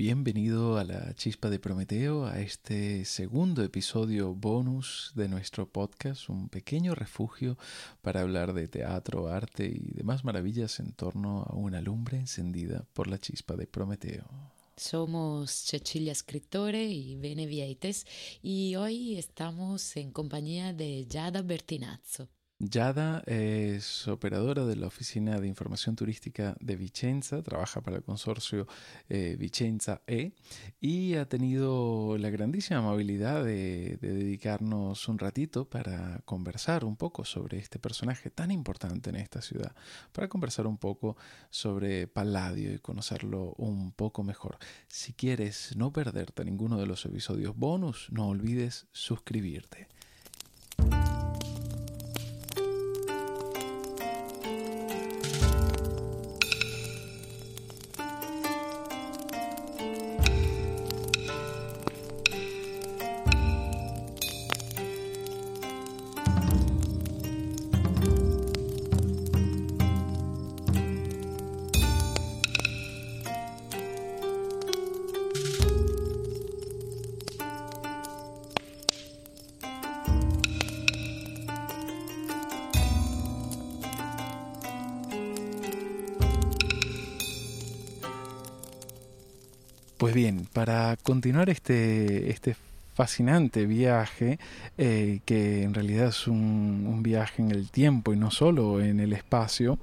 Bienvenido a la Chispa de Prometeo, a este segundo episodio bonus de nuestro podcast, un pequeño refugio para hablar de teatro, arte y demás maravillas en torno a una lumbre encendida por la Chispa de Prometeo. Somos Cecilia Scrittore y Bene Vieites y hoy estamos en compañía de Yada Bertinazzo. Yada es operadora de la Oficina de Información Turística de Vicenza, trabaja para el consorcio eh, Vicenza E y ha tenido la grandísima amabilidad de, dedicarnos un ratito para conversar un poco sobre este personaje tan importante en esta ciudad, para conversar un poco sobre Palladio y conocerlo un poco mejor. Si quieres no perderte ninguno de los episodios bonus, no olvides suscribirte. Para continuar este, este fascinante viaje, eh, que en realidad es un, viaje en el tiempo y no solo en el espacio,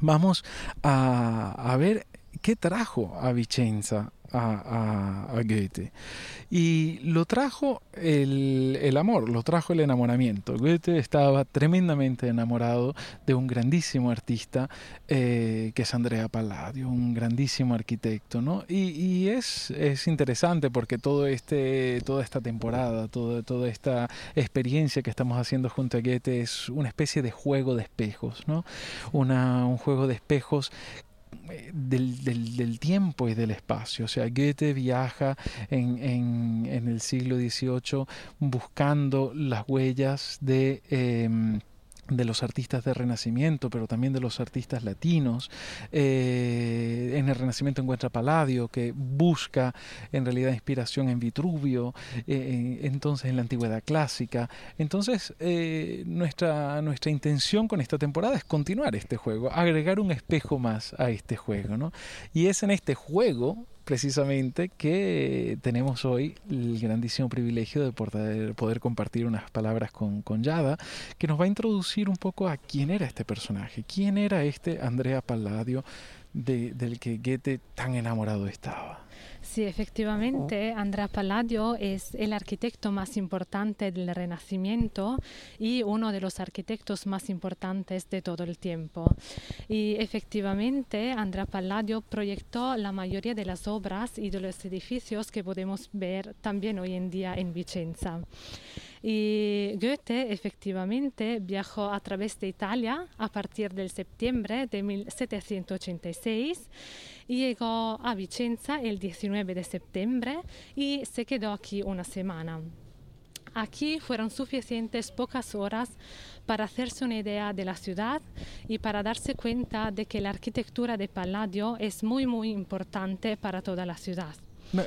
vamos a, a ver qué trajo a Vicenza a, Goethe. Y lo trajo el, el, amor, lo trajo el enamoramiento. Goethe estaba tremendamente enamorado de un grandísimo artista eh, que es Andrea Palladio, un grandísimo arquitecto. ¿no? Y, y es, es, interesante porque todo este, toda esta temporada, todo, toda esta experiencia que estamos haciendo junto a Goethe es una especie de juego de espejos, ¿no? Un juego de espejos del, del, del, tiempo y del espacio. O sea, Goethe viaja en, en, en el siglo XVIII buscando las huellas de... Eh, de los artistas de Renacimiento, pero también de los artistas latinos. Eh, en el Renacimiento encuentra Palladio, que busca en realidad inspiración en Vitruvio, eh, entonces en la Antigüedad Clásica. Entonces, eh, nuestra, nuestra intención con esta temporada es continuar este juego, agregar un espejo más a este juego. ¿no? Y es en este juego precisamente que tenemos hoy el grandísimo privilegio de poder, poder compartir unas palabras con, con, Yada, que nos va a introducir un poco a quién era este personaje, quién era este Andrea Palladio de, del que Goethe tan enamorado estaba. Sí, efectivamente, Andrea Palladio es el arquitecto más importante del Renacimiento y uno de los arquitectos más importantes de todo el tiempo. Y efectivamente, Andrea Palladio proyectó la mayoría de las obras y de los edificios que podemos ver también hoy en día en Vicenza. Y Goethe efectivamente viajó a través de Italia a partir del septiembre de 1786 y llegó a Vicenza el 19 de septiembre y se quedó aquí una semana. Aquí fueron suficientes pocas horas para hacerse una idea de la ciudad y para darse cuenta de que la arquitectura de Palladio es muy muy importante para toda la ciudad.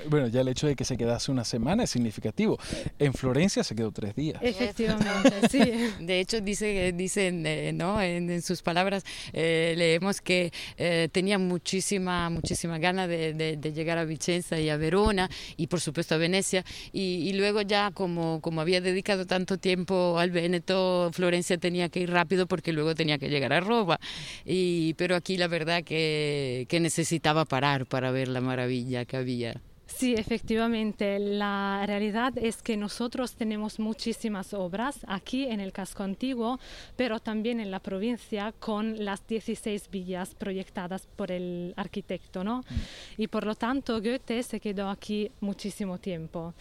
Bueno, ya el hecho de que se quedase una semana es significativo. En Florencia se quedó tres días. Efectivamente, sí. De hecho, dice, dicen, eh, ¿no? En, en, sus palabras eh, leemos que eh, tenía muchísima, muchísima ganas de, de, de, llegar a Vicenza y a Verona y por supuesto a Venecia. Y, y, luego ya como, como había dedicado tanto tiempo al Véneto, Florencia tenía que ir rápido porque luego tenía que llegar a Roma. Y, pero aquí la verdad que, que necesitaba parar para ver la maravilla que había. Sí, efectivamente. La realidad es que nosotros tenemos muchísimas obras aquí en el casco antiguo, pero también en la provincia con las 16 villas proyectadas por el arquitecto, ¿no? Mm. Y por lo tanto Goethe se quedó aquí muchísimo tiempo.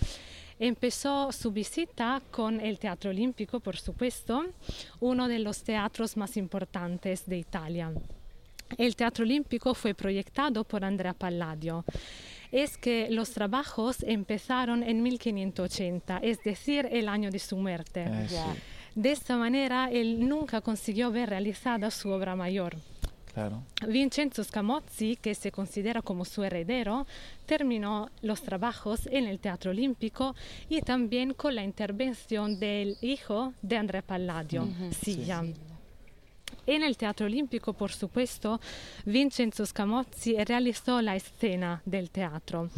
Empezó su visita con el Teatro Olímpico, por supuesto, uno de los teatros más importantes de Italia. El Teatro Olímpico fue proyectado por Andrea Palladio es que los trabajos empezaron en 1580, es decir, el año de su muerte. Eh, sí. De esta manera, él nunca consiguió ver realizada su obra mayor. Claro. Vincenzo Scamozzi, que se considera como su heredero, terminó los trabajos en el Teatro Olímpico y también con la intervención del hijo de Andrea Palladio, Silla. En el Teatro Olímpico, por supuesto, Vincenzo Scamozzi realizó la escena del teatro,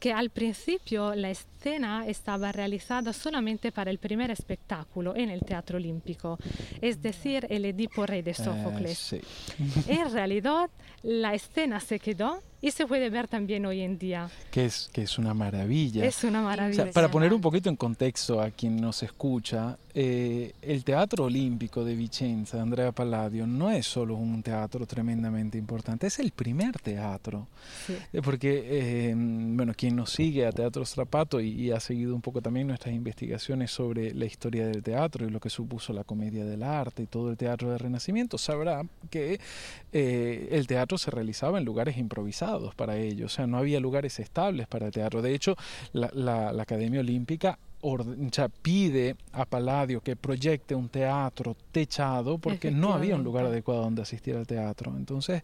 que al principio la escena estaba realizada solamente para el primer espectáculo en el Teatro Olímpico, es decir, el Edipo Rey de Sófocles. Eh, sí. En realidad, la escena se quedó y se puede ver también hoy en día. Que es, que es una maravilla. Es una O maravilla. sea, para poner un poquito en contexto a quien nos escucha, eh, el Teatro Olímpico de Vicenza, Andrea Palladio, no es solo un teatro tremendamente importante, es el primer teatro. Sí. Eh, Porque, eh, bueno, quien nos sigue a Teatro Strapato y, y ha seguido un poco también nuestras investigaciones sobre la historia del teatro y lo que supuso la comedia del arte y todo el teatro del Renacimiento, sabrá que eh, el teatro se realizaba en lugares improvisados para ello, o sea, no había lugares estables para el teatro. De hecho, la, la- la Academia Olímpica pide a Palladio que proyecte un teatro techado porque no había un lugar adecuado donde asistir al teatro. Entonces,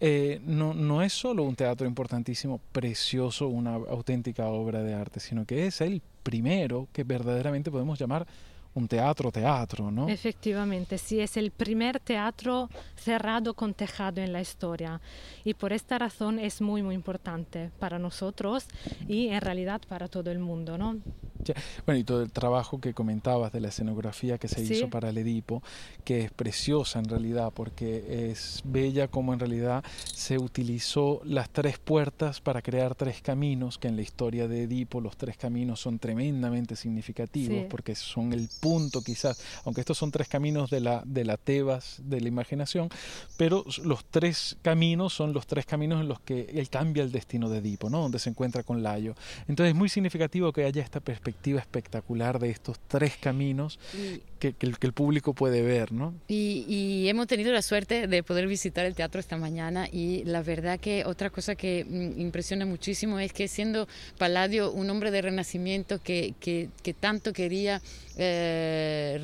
eh, no, no es solo un teatro importantísimo, precioso, una auténtica obra de arte, sino que es el primero que verdaderamente podemos llamar un teatro teatro, ¿no? Efectivamente, sí, es el primer teatro cerrado con tejado en la historia y por esta razón es muy, muy importante para nosotros y en realidad para todo el mundo, ¿no? Ya, Bueno, y todo el trabajo que comentabas de la escenografía que se Sí. hizo para el Edipo, que es preciosa en realidad, porque es bella como en realidad se utilizó las tres puertas para crear tres caminos, que en la historia de Edipo los tres caminos son tremendamente significativos, Sí. porque son el punto quizás, aunque estos son tres caminos de la, de la Tebas de la imaginación, pero los tres caminos son los tres caminos en los que él cambia el destino de Edipo, ¿no? donde se encuentra con Layo. Entonces es muy significativo que haya esta perspectiva espectacular de estos tres caminos Y, que, que el, que el público puede ver, ¿no? y- y hemos tenido la suerte de poder visitar el teatro esta mañana y la verdad que otra cosa que mm, impresiona muchísimo es que siendo Palladio un hombre de renacimiento que, que- que tanto quería eh,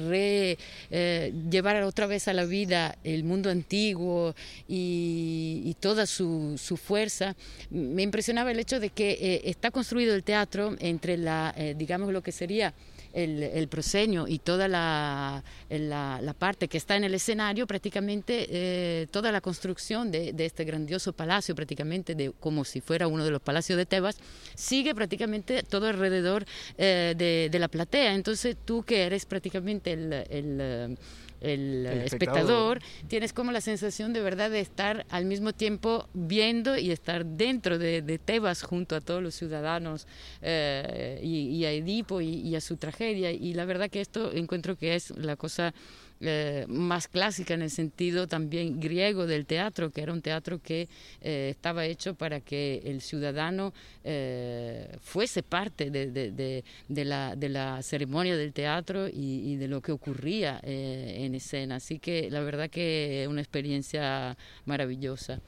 re- eh, llevar otra vez a la vida el mundo antiguo y, y toda su, su fuerza, me impresionaba el hecho de que eh, está construido el teatro entre la, eh, digamos, lo que sería el, el proscenio y toda la, la, la parte que está en el escenario, prácticamente eh, toda la construcción de, de este grandioso palacio, prácticamente de, como si fuera uno de los palacios de Tebas, sigue prácticamente todo alrededor eh, de, de la platea. Entonces tú que eres prácticamente el... eh, el, El espectador, tienes como la sensación de verdad de estar al mismo tiempo viendo y estar dentro de, de Tebas junto a todos los ciudadanos eh, y, y a Edipo y, y a su tragedia. Y la verdad que esto encuentro que es la cosa eh, más clásica en el sentido también griego del teatro, que era un teatro que eh, estaba hecho para que el ciudadano eh, fuese parte de, de- la, de la ceremonia del teatro y, y de lo que ocurría eh, en escena. Así que la verdad que es una experiencia maravillosa.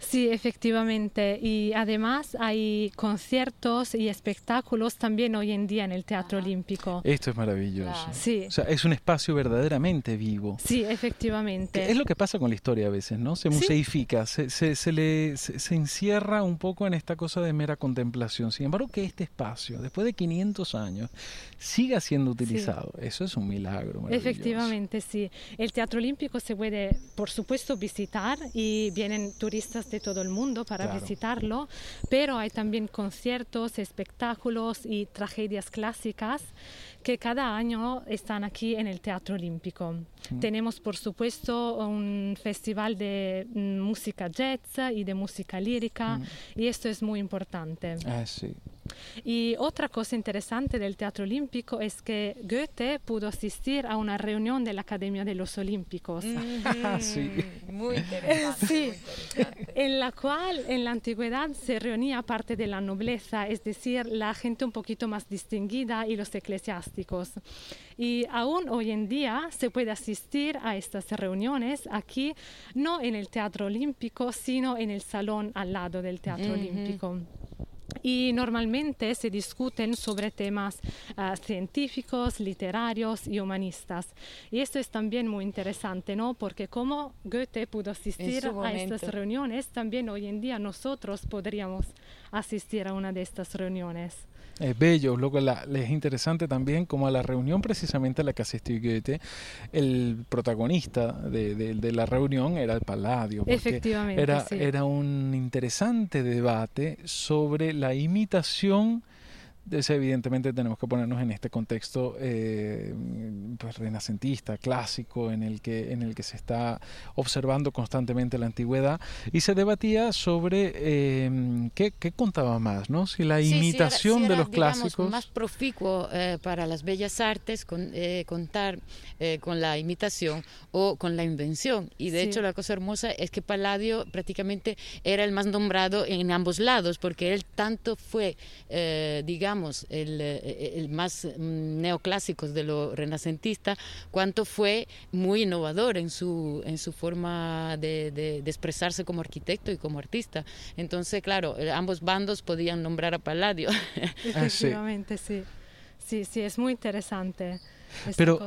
Sí, efectivamente. Y además hay conciertos y espectáculos también hoy en día en el Teatro Olímpico. Esto es maravilloso. Claro. Sí, O sea, es un espacio verdaderamente vivo. sí, efectivamente. Es lo que pasa con la historia a veces, ¿no? Se Sí. museifica, se, se, se le, se, se encierra un poco en esta cosa de mera contemplación. Sin embargo, que este espacio, después de 500 años, siga siendo utilizado, eso es un milagro. maravilloso. Efectivamente, sí. El Teatro Olímpico se puede, por supuesto, visitar y vienen turistas de todo el mundo para Claro. visitarlo, pero hay también conciertos, espectáculos y tragedias clásicas que cada año están aquí en el Teatro Olímpico. Tenemos, por supuesto, un festival de mm, música jazz y de música lírica y esto es muy importante. Ah, sí. Y otra cosa interesante del Teatro Olímpico es que Goethe pudo asistir a una reunión de la Academia de los Olímpicos, Sí. Muy interesante. Sí. en la cual en la antigüedad se reunía parte de la nobleza, es decir, la gente un poquito más distinguida y los eclesiásticos. Y aún hoy en día se puede asistir a estas reuniones aquí, no en el Teatro Olímpico, sino en el salón al lado del Teatro Ujú. Olímpico. Y normalmente se discuten sobre temas uh, científicos, literarios y humanistas. Y esto es también muy interesante, ¿no? Porque como Goethe pudo asistir a estas reuniones, también hoy en día nosotros podríamos asistir a una de estas reuniones es bello. Luego la, es interesante también como a la reunión precisamente a la que asistió Goethe, el protagonista de, de, la reunión era el Palladio. Efectivamente. Era, era un interesante debate sobre la imitación evidentemente tenemos que ponernos en este contexto eh, pues, renacentista, clásico, en el, que, en el que se está observando constantemente la antigüedad y se debatía sobre eh, qué, contaba más, ¿no? si la imitación de los clásicos... más proficuo eh, para las bellas artes con, contar con la imitación o con la invención. Y de hecho la cosa hermosa es que Palladio prácticamente era el más nombrado en ambos lados, porque él tanto fue, digamos, el, eh, el, más mm, neoclásico de lo renacentista, cuanto fue muy innovador en su, en su forma de, de, expresarse como arquitecto y como artista. Entonces, claro, eh, ambos bandos podían nombrar a Palladio. Ah, Efectivamente, sí. Sí, sí, es muy interesante pero,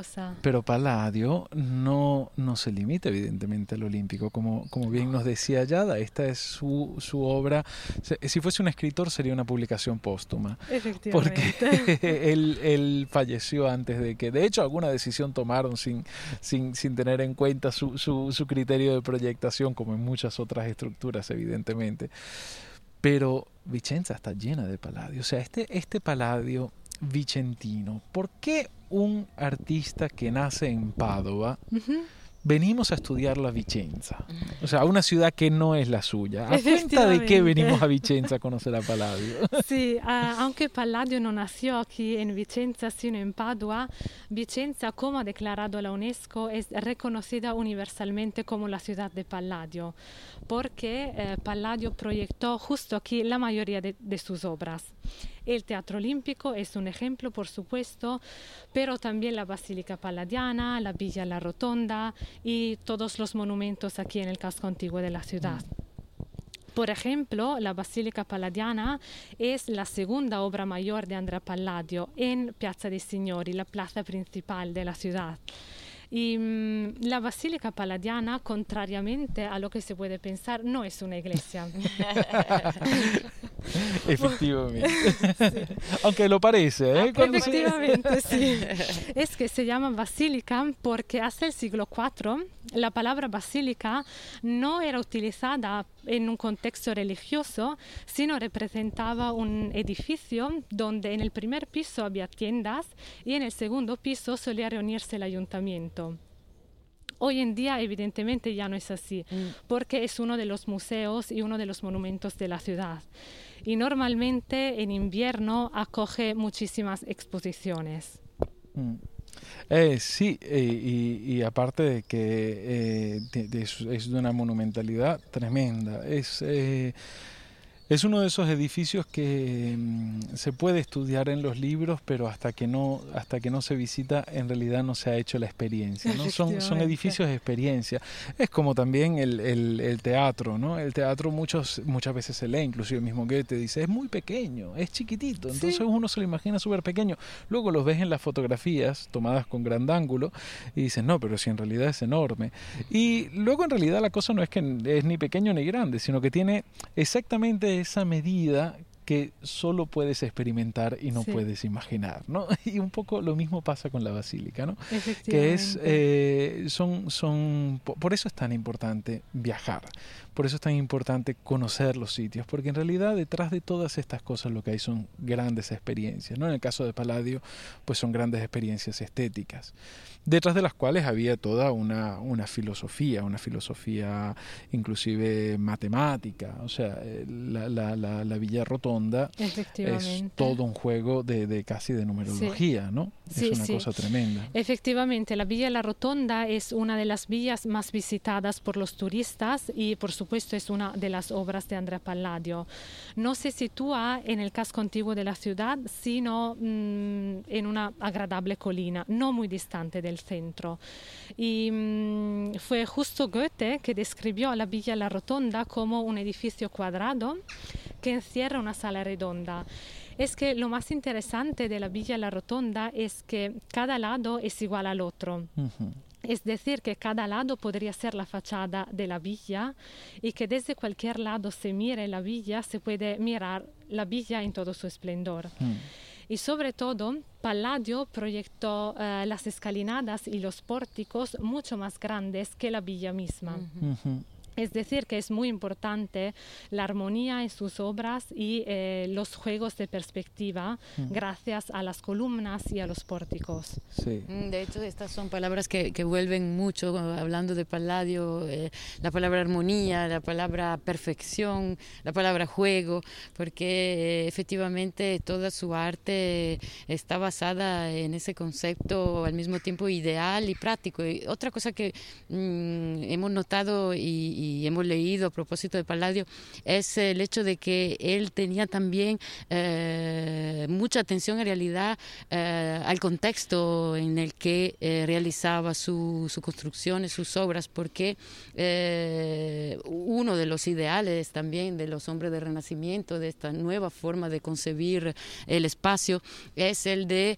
pero Palladio no, no se limita evidentemente al olímpico, como, como bien nos decía Yada, esta es su, su obra, si fuese un escritor sería una publicación póstuma, porque él, él, falleció antes de que, de hecho alguna decisión tomaron sin, sin, sin tener en cuenta su, su, su criterio de proyectación, como en muchas otras estructuras evidentemente. Pero Vicenza está llena de Palladio, o sea, este, este Palladio vicentino. ¿Por qué un artista que nace en Padova venimos a estudiar la Vicenza? O sea, una ciudad que no es la suya. ¿A cuenta de qué venimos a Vicenza a conocer a Palladio? Sí, aunque Palladio no nació aquí en Vicenza, sino en Padua, Vicenza, como ha declarado la UNESCO, es reconocida universalmente como la ciudad de Palladio, porque eh, Palladio proyectó justo aquí la mayoría de sus obras. El Teatro Olímpico es un ejemplo, por supuesto, pero también la Basílica Palladiana, la Villa La Rotonda y todos los monumentos aquí en el casco antiguo de la ciudad. Por ejemplo, la Basílica Palladiana es la segunda obra mayor de Andrea Palladio en Piazza dei Signori, la plaza principal de la ciudad. Y mm, la Basílica Palladiana, contrariamente a lo que se puede pensar, no es una iglesia. Efectivamente. Aunque lo parece, ¿eh? Efectivamente, sí. Es que se llama basílica porque hasta el siglo IV la palabra basílica no era utilizada en un contexto religioso, sino representaba un edificio donde en el primer piso había tiendas y en el segundo piso solía reunirse el ayuntamiento. Hoy en día evidentemente ya no es así, mm. porque es uno de los museos y uno de los monumentos de la ciudad. Y normalmente en invierno acoge muchísimas exposiciones. Mm. Eh, sí, eh, y, aparte de que eh, es de una monumentalidad tremenda. Es es uno de esos edificios que mm, se puede estudiar en los libros, pero hasta que no, hasta que no se visita, en realidad no se ha hecho la experiencia. ¿no? Son, son edificios de experiencia. Es como también el, el, teatro, ¿no? El teatro muchos, muchas veces se lee, inclusive el mismo te dice, es muy pequeño, es chiquitito. Entonces uno se lo imagina súper pequeño. Luego los ves en las fotografías tomadas con gran ángulo y dices, no, pero si en realidad es enorme. Y luego en realidad la cosa no es que es ni pequeño ni grande, sino que tiene exactamente esa medida que solo puedes experimentar y no puedes imaginar, ¿no? Y un poco lo mismo pasa con la basílica, ¿no? Que es, eh, son, son, por eso es tan importante viajar, por eso es tan importante conocer los sitios, porque en realidad detrás de todas estas cosas lo que hay son grandes experiencias, ¿no? En el caso de Palladio, pues son grandes experiencias estéticas, detrás de las cuales había toda una, una filosofía, una filosofía inclusive matemática, o sea, la, la, la, la Villa Rotonda es todo un juego de, de casi de numerología, ¿no? es una cosa tremenda. Efectivamente, la Villa La Rotonda es una de las villas más visitadas por los turistas y por supuesto es una de las obras de Andrea Palladio. No se sitúa en el casco antiguo de la ciudad, sino mm, en una agradable colina, no muy distante del centro. Y mm, fue justo Goethe que describió la Villa La Rotonda como un edificio cuadrado que encierra una sala redonda. Es que lo más interesante de la Villa La Rotonda es que cada lado es igual al otro. Es decir, que cada lado podría ser la fachada de la villa y que desde cualquier lado se mire la villa, se puede mirar la villa en todo su esplendor. Mm. Y sobre todo, Palladio proyectó eh, las escalinadas y los pórticos mucho más grandes que la villa misma. Es decir, que es muy importante la armonía en sus obras y eh, los juegos de perspectiva mm. gracias a las columnas y a los pórticos. Sí. Mm, de hecho, estas son palabras que, que vuelven mucho, hablando de Palladio, eh, la palabra armonía, la palabra perfección, la palabra juego, porque eh, efectivamente toda su arte está basada en ese concepto al mismo tiempo ideal y práctico. Y otra cosa que mm, hemos notado y y hemos leído a propósito de Palladio es el hecho de que él tenía también eh, mucha atención en realidad eh, al contexto en el que eh, realizaba sus construcciones, sus obras, porque uno de los ideales también de los hombres del Renacimiento, de esta nueva forma de concebir el espacio, es el de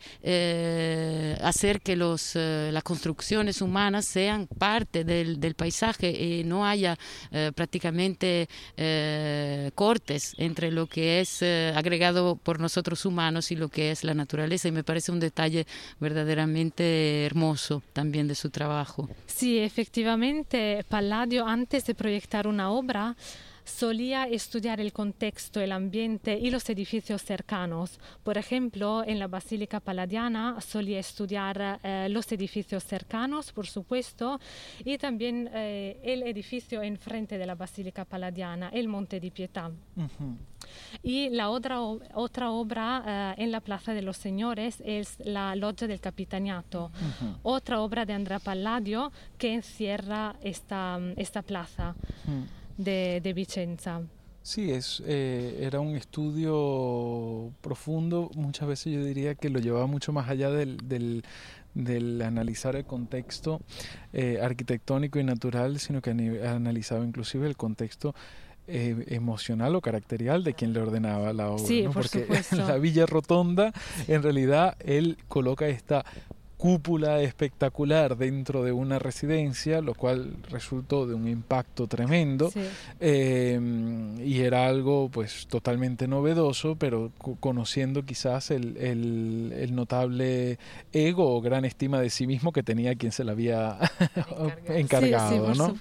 hacer que los, las construcciones humanas sean parte del paisaje y no haya eh, prácticamente eh, cortes entre lo que es eh, agregado por nosotros humanos y lo que es la naturaleza y me parece un detalle verdaderamente hermoso también de su trabajo. Sí, efectivamente, Palladio antes de proyectar una obra solía estudiar el contexto, el ambiente y los edificios cercanos. Por ejemplo, en la Basílica Paladiana solía estudiar eh, los edificios cercanos, por supuesto, y también eh, el edificio enfrente de la Basílica Paladiana, el Monte di Pietà. Y la otra, otra obra eh, en la Plaza de los Señores es la Loggia del Capitaniato, otra obra de Andrea Palladio que encierra esta, esta plaza de, Vicenza. Sí, es, eh, era un estudio profundo, muchas veces yo diría que lo llevaba mucho más allá del, del, analizar el contexto eh, arquitectónico y natural, sino que analizaba inclusive el contexto eh, emocional o caracterial de quien le ordenaba la obra. Sí, por Porque supuesto. la Villa Rotonda, en realidad, él coloca esta cúpula espectacular dentro de una residencia, lo cual resultó de un impacto tremendo eh, y era algo pues totalmente novedoso, pero conociendo quizás el, el, notable ego o gran estima de sí mismo que tenía quien se la había encargado. ¿no?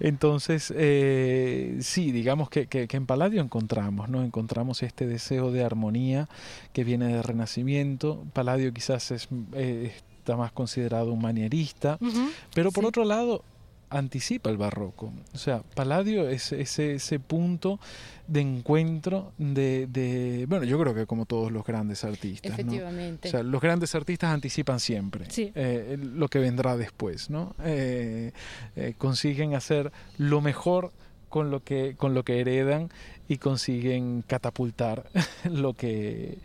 Entonces, eh, sí, digamos que, que, en Palladio encontramos, ¿no? encontramos este deseo de armonía que viene del Renacimiento. Palladio quizás es... Eh, más considerado un manierista, pero por otro lado anticipa el barroco. O sea, Palladio es ese, ese punto de encuentro de, bueno, yo creo que como todos los grandes artistas. Efectivamente. O sea, los grandes artistas anticipan siempre eh, lo que vendrá después, ¿no? Eh, eh, consiguen hacer lo mejor con lo que, con lo que heredan y consiguen catapultar lo que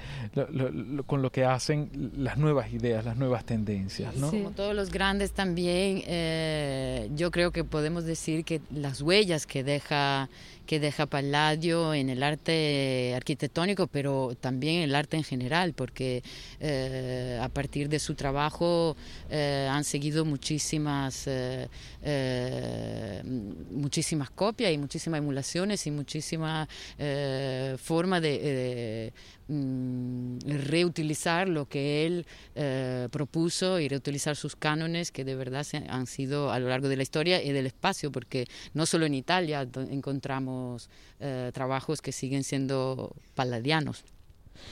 con lo que hacen las nuevas ideas, las nuevas tendencias. ¿no? Como todos los grandes también, eh, yo creo que podemos decir que las huellas que deja que deja Palladio en el arte arquitectónico, pero también en el arte en general, porque eh, a partir de su trabajo eh, han seguido muchísimas, muchísimas copias y muchísimas emulaciones y muchísimas eh, forma de, eh, mm, reutilizar lo que él eh, propuso y reutilizar sus cánones que de verdad han sido a lo largo de la historia y del espacio, porque no solo en Italia encontramos trabajos que siguen siendo palladianos.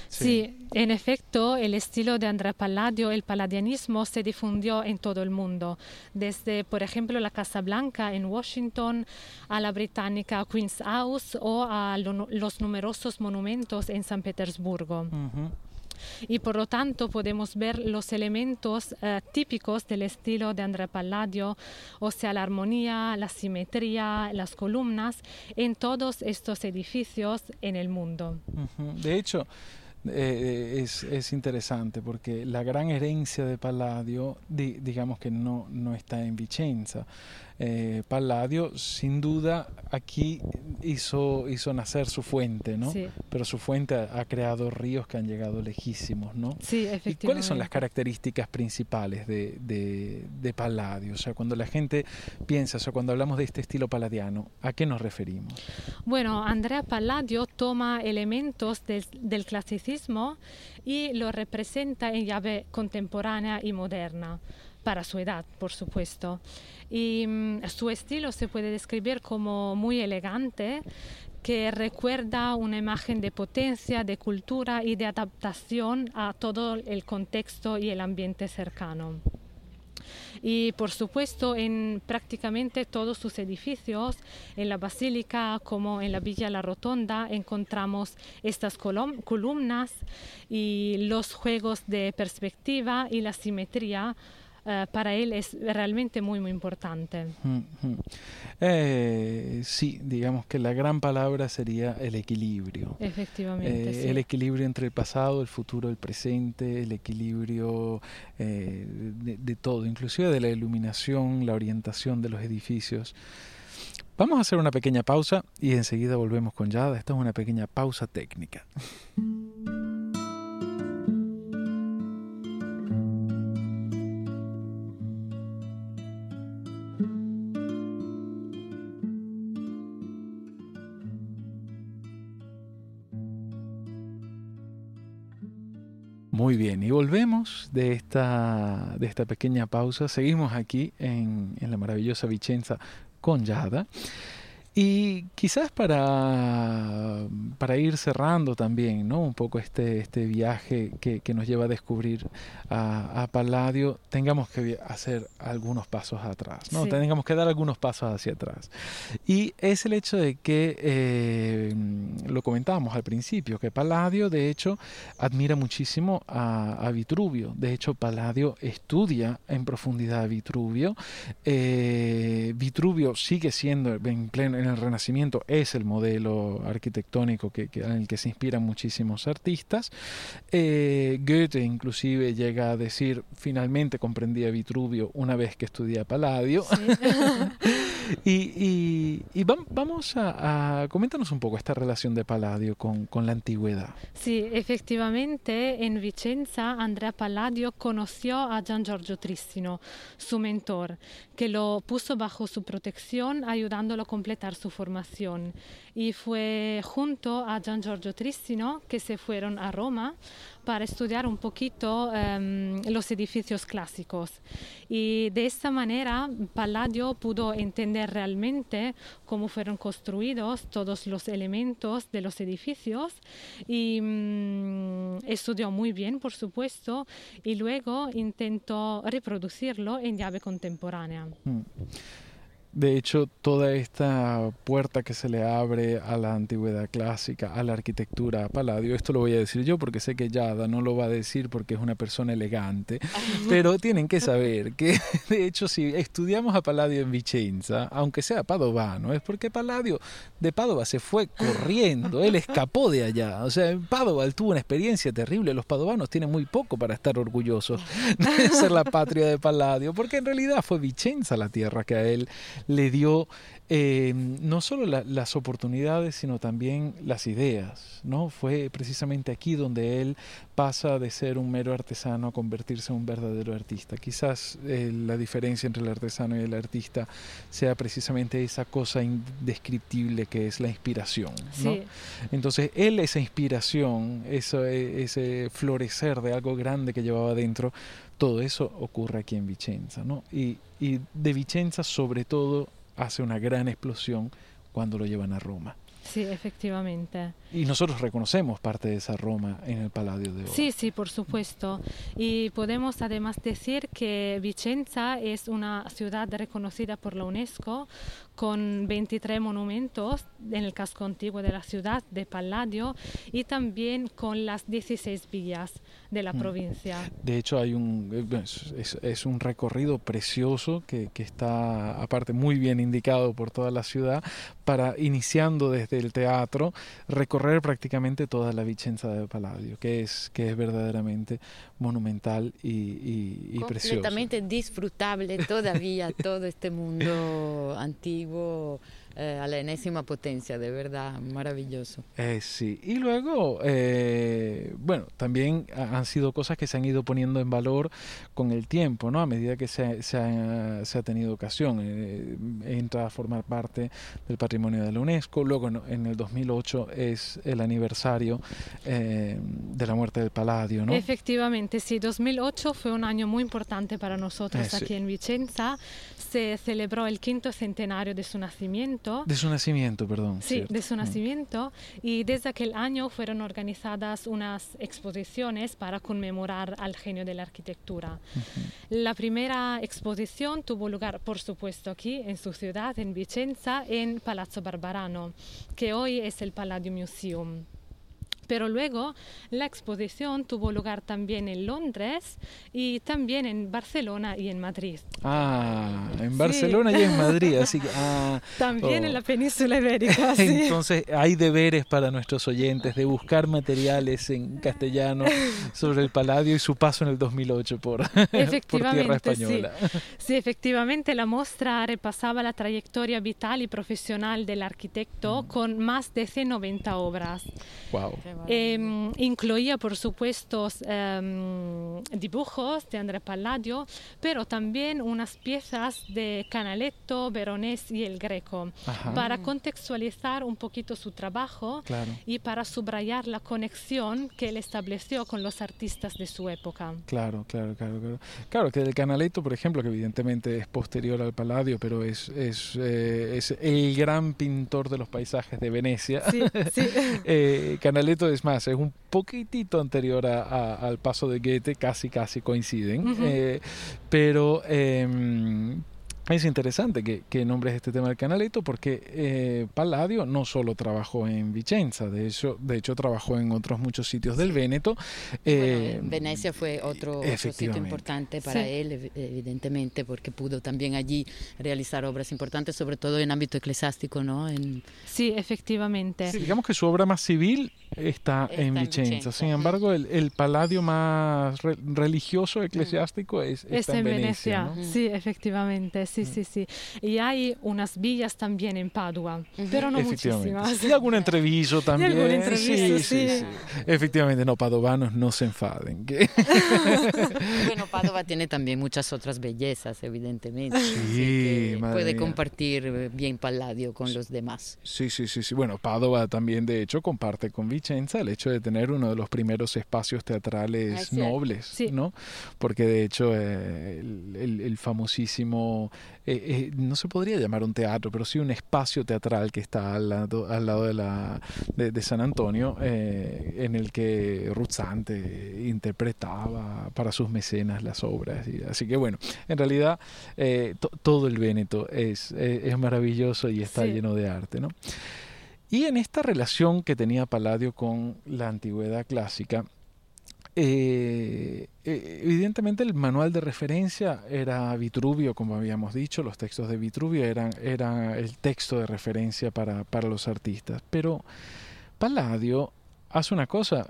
Sí. en efecto, el estilo de Andrea Palladio, el palladianismo, se difundió en todo el mundo, desde, por ejemplo, la Casa Blanca en Washington a la británica Queen's House o a los numerosos monumentos en San Petersburgo. Y por lo tanto podemos ver los elementos eh, típicos del estilo de Andrea Palladio, o sea, la armonía, la simetría, las columnas en todos estos edificios en el mundo. De hecho, eh, es, es, interesante porque la gran herencia de Palladio, digamos que no, no está en Vicenza. Eh, Palladio, sin duda aquí hizo, hizo nacer su fuente, ¿no? Sí. Pero su fuente ha creado ríos que han llegado lejísimos, ¿no? Sí, ¿Y efectivamente. cuáles son las características principales de, de, de Palladio? O sea, cuando la gente piensa, o sea, cuando hablamos de este estilo palladiano, ¿a qué nos referimos? Bueno, Andrea Palladio toma elementos del, del clasicismo y lo representa en llave contemporánea y moderna, para su edad, por supuesto. Y mm, su estilo se puede describir como muy elegante, que recuerda una imagen de potencia, de cultura y de adaptación a todo el contexto y el ambiente cercano. Y por supuesto en prácticamente todos sus edificios, en la basílica como en la Villa La Rotonda, encontramos estas colum- columnas y los juegos de perspectiva y la simetría. Eh, para él es realmente muy, muy importante. Mm, mm. Eh, sí, digamos que la gran palabra sería el equilibrio. Efectivamente, Eh, sí. El equilibrio entre el pasado, el futuro, el presente, el equilibrio eh, de, de todo, inclusive de la iluminación, la orientación de los edificios. Vamos a hacer una pequeña pausa y enseguida volvemos con Yada. Esta es una pequeña pausa técnica. Muy bien, y volvemos de esta, de esta pequeña pausa. Seguimos aquí en, en la maravillosa Vicenza con Yada. Y quizás para, para ir cerrando también, ¿no? Un poco este, este viaje que, que nos lleva a descubrir a, a Palladio, tengamos que hacer algunos pasos atrás, ¿no? Sí. Tengamos que dar algunos pasos hacia atrás. Y es el hecho de que, eh, lo comentábamos al principio, que Palladio de hecho admira muchísimo a, a Vitruvio. De hecho, Palladio estudia en profundidad a Vitruvio. Eh, Vitruvio sigue siendo en pleno en el Renacimiento es el modelo arquitectónico que, que- en el que se inspiran muchísimos artistas. Eh, Goethe inclusive llega a decir finalmente comprendí a Vitruvio una vez que estudié a Palladio. Sí. Y, y- y vam- vamos a, a- Coméntanos un poco esta relación de Palladio con, con la antigüedad. Sí, efectivamente, en Vicenza Andrea Palladio conoció a Gian Giorgio Tristino, su mentor, que lo puso bajo su protección, ayudándolo a completar su formación. Y fue junto a Gian Giorgio Tristino que se fueron a Roma para estudiar un poquito em, los edificios clásicos. Y de esta manera Palladio pudo entender realmente cómo fueron construidos todos los elementos de los edificios y mm, estudió muy bien, por supuesto, y luego intentó reproducirlo en llave contemporánea. Mm. De hecho, toda esta puerta que se le abre a la antigüedad clásica, a la arquitectura, a Palladio, esto lo voy a decir yo porque sé que Yada no lo va a decir porque es una persona elegante, pero tienen que saber que, de hecho, si estudiamos a Palladio en Vicenza, aunque sea padovano, es porque Palladio de Padova se fue corriendo, él escapó de allá. O sea, en Padova él tuvo una experiencia terrible. Los padovanos tienen muy poco para estar orgullosos de ser la patria de Palladio, porque en realidad fue Vicenza la tierra que a él le dio eh, no solo la- las oportunidades, sino también las ideas. ¿no? Fue precisamente aquí donde él pasa de ser un mero artesano a convertirse en un verdadero artista. Quizás eh, la diferencia entre el artesano y el artista sea precisamente esa cosa indescriptible que es la inspiración. ¿no? Sí, Entonces él esa inspiración, eso, eh, ese florecer de algo grande que llevaba dentro, todo eso ocurre aquí en Vicenza, ¿no? Y, y de Vicenza sobre todo hace una gran explosión cuando lo llevan a Roma. sí, efectivamente. Y nosotros reconocemos parte de esa Roma en el Palladio de Oro. Sí, sí, por supuesto. Y podemos además decir que Vicenza es una ciudad reconocida por la UNESCO con 23 monumentos en el casco antiguo de la ciudad de Palladio y también con las 16 villas de la mm. provincia. De hecho, hay un, eh, es, un recorrido precioso que, que, está, aparte, muy bien indicado por toda la ciudad, para, iniciando desde el teatro, recorrer prácticamente toda la Vicenza de Palladio, que es, que es verdaderamente monumental y, y, y Completamente disfrutable todavía todo este mundo antiguo eh, a la enésima potencia, de verdad, maravilloso. Eh, sí, y luego, eh, bueno, también han sido cosas que se han ido poniendo en valor con el tiempo, ¿no? A medida que se, se, ha, se ha, tenido ocasión. entra a formar parte del patrimonio de la UNESCO, luego en, el 2008 es el aniversario de la muerte del Palladio, ¿no? Efectivamente, sí, 2008 fue un año muy importante para nosotros aquí en Vicenza. Se celebró el quinto centenario de su nacimiento de su nacimiento, perdón. Sí, de su mm. nacimiento. Y desde aquel año fueron organizadas unas exposiciones para conmemorar al genio de la arquitectura. La primera exposición tuvo lugar, por supuesto, aquí en su ciudad, en Vicenza, en Palazzo Barbarano, que hoy es el Palladio Museum pero luego la exposición tuvo lugar también en Londres y también en Barcelona y en Madrid. Ah, en Barcelona y en Madrid, así que... Ah, también en oh. la península ibérica. Sí. Entonces hay deberes para nuestros oyentes de buscar materiales en castellano sobre el Paladio y su paso en el 2008 por, por tierra española. Sí. sí, efectivamente la muestra repasaba la trayectoria vital y profesional del arquitecto mm. con más de 190 obras. Wow. Em, incluía, por supuesto, em, dibujos de André Palladio, pero también unas piezas de Canaletto, Veronés y el Greco, para contextualizar un poquito su trabajo y para subrayar la conexión que él estableció con los artistas de su época. Claro, claro, claro. Claro, claro que el Canaletto, por ejemplo, que evidentemente es posterior al Palladio, pero es, es, eh, es el gran pintor de los paisajes de Venecia. Sí, sí. eh, Canaletto es más, es un poquitito anterior al paso de Goethe, casi casi coinciden, eh, pero em, es interesante que, que, nombres este tema del Canaletto porque eh, Palladio no solo trabajó en Vicenza, de hecho, de hecho trabajó en otros muchos sitios del Véneto. Eh, Venecia fue otro, sitio importante para él, evidentemente, porque pudo también allí realizar obras importantes, sobre todo en ámbito eclesiástico, ¿no? En... Sí, efectivamente. digamos que su obra más civil está, en, Vicenza. Sin embargo, el, el Palladio más religioso, eclesiástico, es, está en, Venecia. Sí, efectivamente. Sí, sí, sí. Y hay unas villas también en Padua, pero no muchísimas. Y algún entreviso también. Y algún entreviso, sí, sí, Efectivamente, no, padovanos no se enfaden. bueno, Padua tiene también muchas otras bellezas, evidentemente. Sí, puede compartir eh, bien Palladio con los demás. Sí, sí, sí, sí. Bueno, Padua también, de hecho, comparte con Vicenza el hecho de tener uno de los primeros espacios teatrales nobles, ¿no? Porque de hecho eh, el, famosísimo eh, eh, no se podría llamar un teatro, pero sí un espacio teatral que está al lado, al lado de, la, de, San Antonio, en el que Ruzzante interpretaba para sus mecenas las obras. así que bueno, en realidad todo el Véneto es, es maravilloso y está lleno de arte. ¿no? Y en esta relación que tenía Palladio con la antigüedad clásica, eh, eh, evidentemente el manual de referencia era Vitruvio, como habíamos dicho, los textos de Vitruvio eran, el texto de referencia para, para los artistas, pero Palladio hace una cosa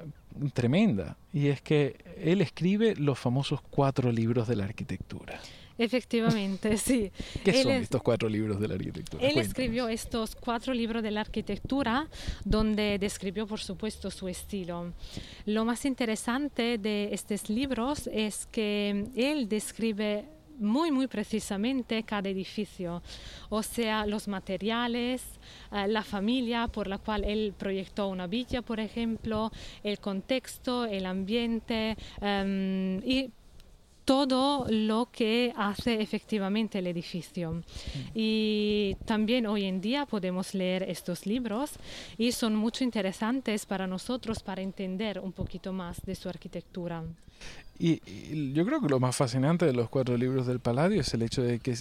tremenda y es que él escribe los famosos cuatro libros de la arquitectura. Efectivamente, sí. ¿Qué son estos cuatro libros de la arquitectura? Él escribió estos cuatro libros de la arquitectura donde describió, por supuesto, su estilo. Lo más interesante de estos libros es que él describe muy, muy precisamente cada edificio, o sea, los materiales, eh, la familia por la cual él proyectó una villa, por ejemplo, el contexto, el ambiente, em, y todo lo que hace efectivamente el edificio. Mm. Y también hoy en día podemos leer estos libros y son mucho interesantes para nosotros para entender un poquito más de su arquitectura. Y, y, yo creo que lo más fascinante de los cuatro libros del Palladio es el hecho de que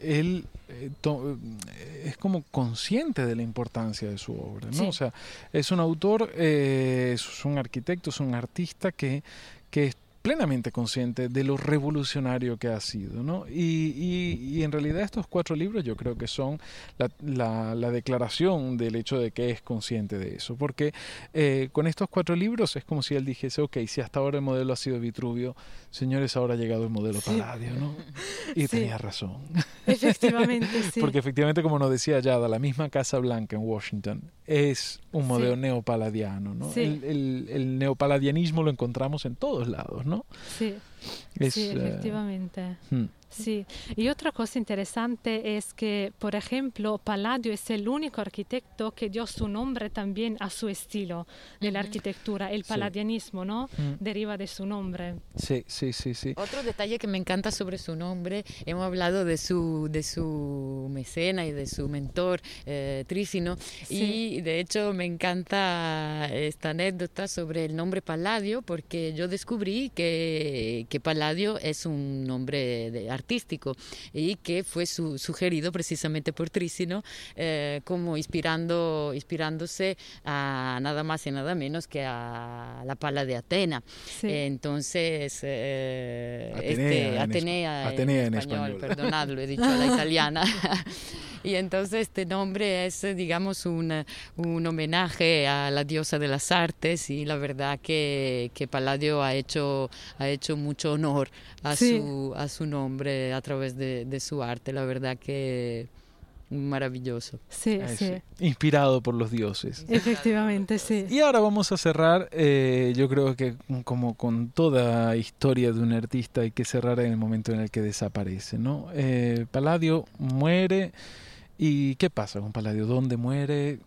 él eh, to, eh, es como consciente de la importancia de su obra, ¿no? Sí. O sea, es un autor, eh, es un arquitecto, es un artista que, que plenamente consciente de lo revolucionario que ha sido, ¿no? Y, y, y en realidad estos cuatro libros yo creo que son la, la, la, declaración del hecho de que es consciente de eso, porque eh, con estos cuatro libros es como si él dijese, ok, si hasta ahora el modelo ha sido Vitruvio, señores, ahora ha llegado el modelo sí. Palladio, ¿no? Y sí. tenía razón. Efectivamente, sí. porque efectivamente, como nos decía Yada, la misma Casa Blanca en Washington es un modelo sí. neopaladiano, ¿no? El, el, el neopaladianismo lo encontramos en todos lados, ¿no? Sí, es, sí efectivamente. Uh, hmm. Sí, y otra cosa interesante es que, por ejemplo, Palladio es el único arquitecto que dio su nombre también a su estilo de la arquitectura. El palladianismo, sí. ¿no? Mm. Deriva de su nombre. Sí, sí, sí, sí. Otro detalle que me encanta sobre su nombre, hemos hablado de su, de su mecena y de su mentor, eh, sí. y de hecho me encanta esta anécdota sobre el nombre Palladio, porque yo descubrí que, que Palladio es un nombre de artístico y que fue su, sugerido precisamente por Trísino eh, como inspirando, inspirándose a nada más y nada menos que a la pala de Atena. Sí. Eh, entonces, Atenea, este, en Atenea, Atenea en, en español, español. perdonad, lo he dicho a la italiana. y entonces este nombre es, digamos, un, un, homenaje a la diosa de las artes y la verdad que, que Palladio ha hecho, ha hecho mucho honor a, sí. su, a su nombre a través de, de su arte. La verdad que maravilloso. Sí, Ah, sí. Inspirado por los dioses. Efectivamente, sí. Y ahora vamos a cerrar, eh, yo creo que como con toda historia de un artista hay que cerrar en el momento en el que desaparece, ¿no? Eh, Palladio muere y ¿qué pasa con Palladio? ¿Dónde muere?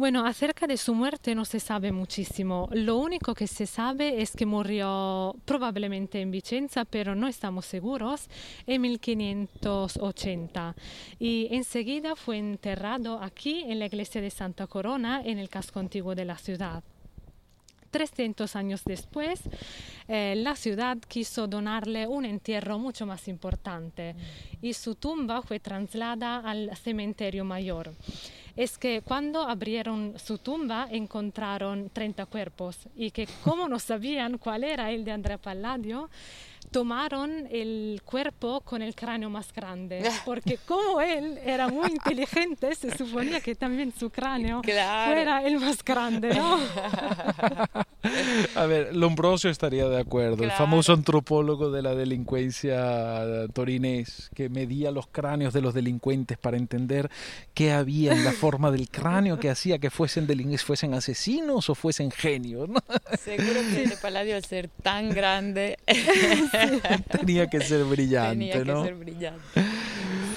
Bueno, acerca de su muerte no se sabe muchísimo. Lo único que se sabe es que murió probablemente en Vicenza, pero no estamos seguros, en 1580. Y enseguida fue enterrado aquí en la iglesia de Santa Corona, en el casco antiguo de la ciudad. 300 años después, eh, la ciudad quiso donarle un entierro mucho más importante y su tumba fue trasladada al cementerio mayor. Es que cuando abrieron su tumba encontraron 30 cuerpos y que como no sabían cuál era el de Andrea Palladio, tomaron el cuerpo con el cráneo más grande, porque como él era muy inteligente, se suponía que también su cráneo claro. fuera el más grande, ¿no? A ver, Lombrosio estaría de acuerdo, Claro. el famoso antropólogo de la delincuencia torinés, que medía los cráneos de los delincuentes para entender qué había en la forma del cráneo que hacía que fuesen, delin- fuesen asesinos o fuesen genios, ¿no? Seguro que el de Palladio al ser tan grande Tenía que ser brillante, tenía que ¿no? ser brillante.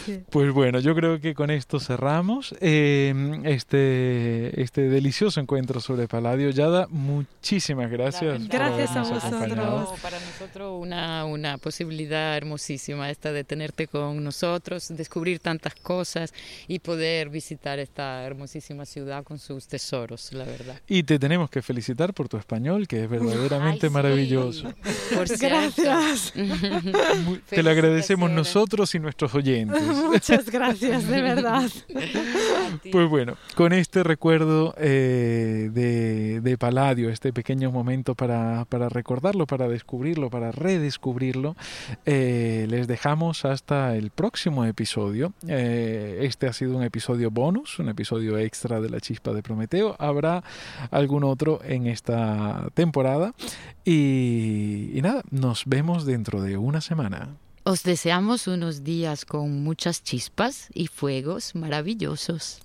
Pues bueno, yo creo que con esto cerramos eh, este, este delicioso encuentro sobre Palladio. Yada, muchísimas gracias. por Gracias a vosotros. Para nosotros una, una posibilidad hermosísima esta de tenerte con nosotros, descubrir tantas cosas y poder visitar esta hermosísima ciudad con sus tesoros, la verdad. Y te tenemos que felicitar por tu español, que es verdaderamente Ay, sí. maravilloso. Por cierto. Gracias. Te lo agradecemos nosotros y nuestros oyentes. Muchas gracias, de verdad. Pues bueno, con este recuerdo eh, de, de Palladio, este pequeño momento para, para recordarlo, para descubrirlo, para redescubrirlo, eh, les dejamos hasta el próximo episodio. Eh, este ha sido un episodio bonus, un episodio extra de la chispa de Prometeo. Habrá algún otro en esta temporada. Y, y nada, nos vemos dentro de una semana. Os deseamos unos días con muchas chispas y fuegos maravillosos.